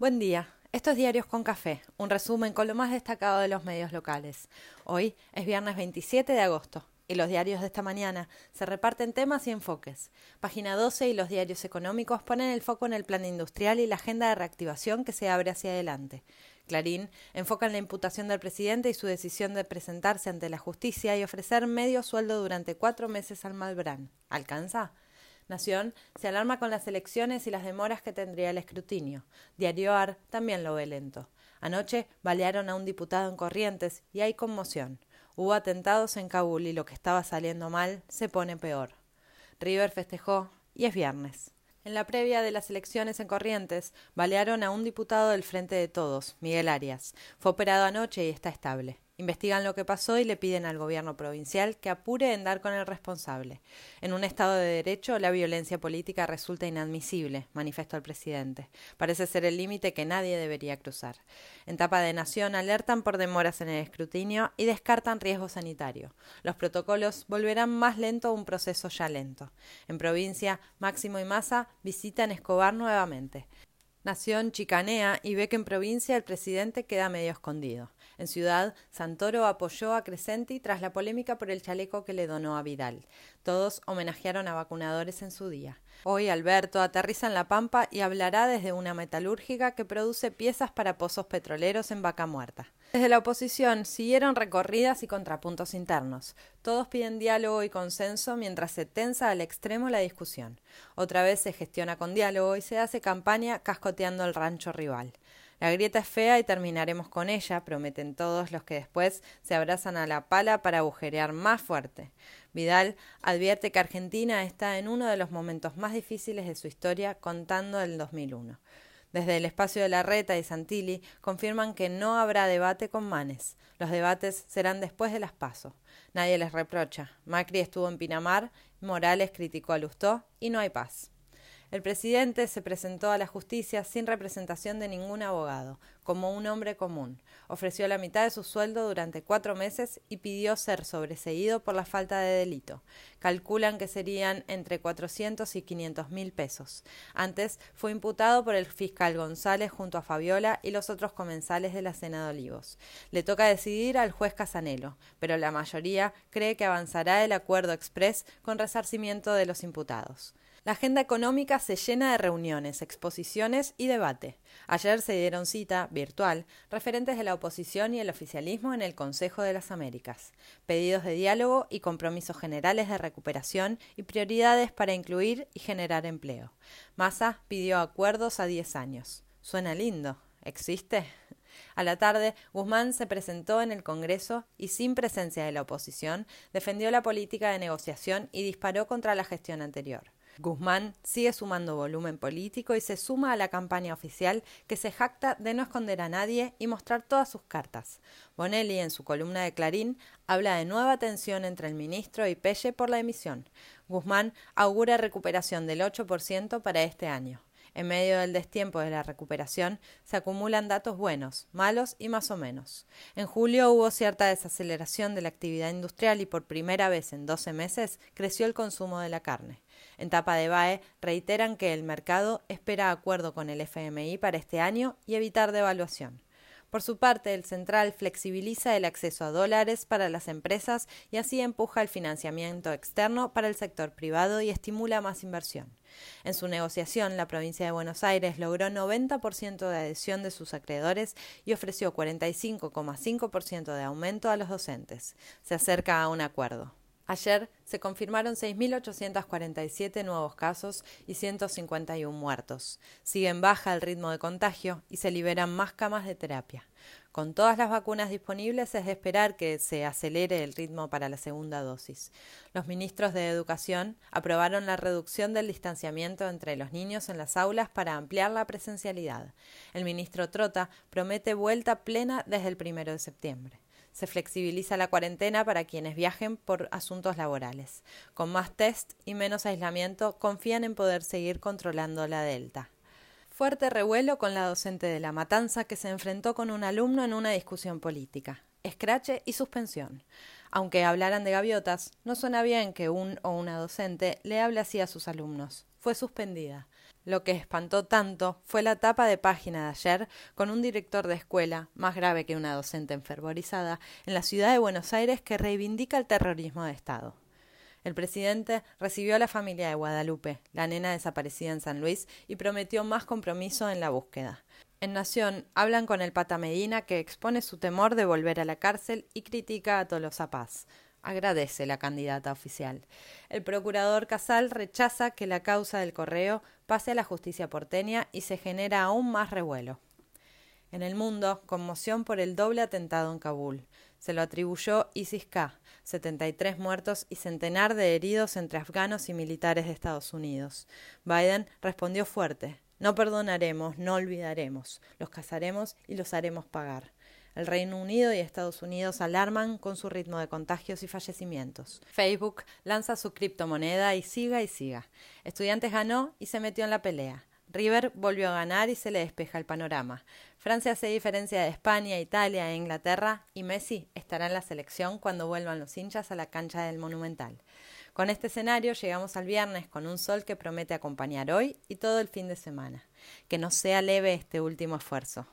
Buen día. Estos Diarios con Café, un resumen con lo más destacado de los medios locales. Hoy es viernes 27 de agosto y los diarios de esta mañana se reparten temas y enfoques. Página 12 y los diarios económicos ponen el foco en el plan industrial y la agenda de reactivación que se abre hacia adelante. Clarín enfoca en la imputación del presidente y su decisión de presentarse ante la justicia y ofrecer medio sueldo durante cuatro meses al Malbrán. ¿Alcanza? Nación se alarma con las elecciones y las demoras que tendría el escrutinio. Diario AR también lo ve lento. Anoche balearon a un diputado en Corrientes y hay conmoción. Hubo atentados en Kabul y lo que estaba saliendo mal se pone peor. River festejó y es viernes. En la previa de las elecciones en Corrientes, balearon a un diputado del Frente de Todos, Miguel Arias. Fue operado anoche y está estable. Investigan lo que pasó y le piden al gobierno provincial que apure en dar con el responsable. En un Estado de Derecho, la violencia política resulta inadmisible, manifestó el presidente. Parece ser el límite que nadie debería cruzar. En tapa de Nación alertan por demoras en el escrutinio y descartan riesgo sanitario. Los protocolos volverán más lento a un proceso ya lento. En provincia, Máximo y Massa visitan Escobar nuevamente. Nación chicanea y ve que en provincia el presidente queda medio escondido. En Ciudad, Santoro apoyó a Crescenti tras la polémica por el chaleco que le donó a Vidal. Todos homenajearon a vacunadores en su día. Hoy Alberto aterriza en La Pampa y hablará desde una metalúrgica que produce piezas para pozos petroleros en Vaca Muerta. Desde la oposición siguieron recorridas y contrapuntos internos. Todos piden diálogo y consenso mientras se tensa al extremo la discusión. Otra vez se gestiona con diálogo y se hace campaña cascoteando el rancho rival. La grieta es fea y terminaremos con ella, prometen todos los que después se abrazan a la pala para agujerear más fuerte. Vidal advierte que Argentina está en uno de los momentos más difíciles de su historia, contando el 2001. Desde el espacio de la Reta y Santilli confirman que no habrá debate con Manes. Los debates serán después de las pasos. Nadie les reprocha. Macri estuvo en Pinamar, Morales criticó a Lustó y no hay paz. El presidente se presentó a la justicia sin representación de ningún abogado, como un hombre común. Ofreció la mitad de su sueldo durante cuatro meses y pidió ser sobreseído por la falta de delito. Calculan que serían entre 400 y 500 mil pesos. Antes fue imputado por el fiscal González junto a Fabiola y los otros comensales de la Cena de Olivos. Le toca decidir al juez Casanelo, pero la mayoría cree que avanzará el acuerdo express con resarcimiento de los imputados. La agenda económica se llena de reuniones, exposiciones y debate. Ayer se dieron cita, virtual, referentes de la oposición y el oficialismo en el Consejo de las Américas. Pedidos de diálogo y compromisos generales de recuperación y prioridades para incluir y generar empleo. Massa pidió acuerdos a 10 años. Suena lindo. ¿Existe? A la tarde, Guzmán se presentó en el Congreso y, sin presencia de la oposición, defendió la política de negociación y disparó contra la gestión anterior. Guzmán sigue sumando volumen político y se suma a la campaña oficial que se jacta de no esconder a nadie y mostrar todas sus cartas. Bonelli, en su columna de Clarín, habla de nueva tensión entre el ministro y Pelle por la emisión. Guzmán augura recuperación del 8% para este año. En medio del destiempo de la recuperación se acumulan datos buenos, malos y más o menos. En julio hubo cierta desaceleración de la actividad industrial y por primera vez en 12 meses creció el consumo de la carne. En tapa de BAE reiteran que el mercado espera acuerdo con el FMI para este año y evitar devaluación. Por su parte, el central flexibiliza el acceso a dólares para las empresas y así empuja el financiamiento externo para el sector privado y estimula más inversión. En su negociación, la provincia de Buenos Aires logró 90% de adhesión de sus acreedores y ofreció 45,5% de aumento a los docentes. Se acerca a un acuerdo. Ayer se confirmaron 6.847 nuevos casos y 151 muertos. Sigue en baja el ritmo de contagio y se liberan más camas de terapia. Con todas las vacunas disponibles es de esperar que se acelere el ritmo para la segunda dosis. Los ministros de Educación aprobaron la reducción del distanciamiento entre los niños en las aulas para ampliar la presencialidad. El ministro Trota promete vuelta plena desde el primero de septiembre se flexibiliza la cuarentena para quienes viajen por asuntos laborales. Con más test y menos aislamiento, confían en poder seguir controlando la Delta. Fuerte revuelo con la docente de La Matanza que se enfrentó con un alumno en una discusión política. Escrache y suspensión. Aunque hablaran de gaviotas, no suena bien que un o una docente le hable así a sus alumnos. Fue suspendida. Lo que espantó tanto fue la tapa de página de ayer con un director de escuela, más grave que una docente enfervorizada, en la ciudad de Buenos Aires que reivindica el terrorismo de Estado. El presidente recibió a la familia de Guadalupe, la nena desaparecida en San Luis, y prometió más compromiso en la búsqueda. En Nación hablan con el Pata Medina que expone su temor de volver a la cárcel y critica a Tolosa Paz. Agradece la candidata oficial. El procurador Casal rechaza que la causa del correo pase a la justicia porteña y se genera aún más revuelo. En el mundo, conmoción por el doble atentado en Kabul. Se lo atribuyó ISIS-K, 73 muertos y centenar de heridos entre afganos y militares de Estados Unidos. Biden respondió fuerte: No perdonaremos, no olvidaremos, los cazaremos y los haremos pagar. El Reino Unido y Estados Unidos alarman con su ritmo de contagios y fallecimientos. Facebook lanza su criptomoneda y siga y siga. Estudiantes ganó y se metió en la pelea. River volvió a ganar y se le despeja el panorama. Francia se diferencia de España, Italia e Inglaterra y Messi estará en la selección cuando vuelvan los hinchas a la cancha del Monumental. Con este escenario llegamos al viernes con un sol que promete acompañar hoy y todo el fin de semana. Que no sea leve este último esfuerzo.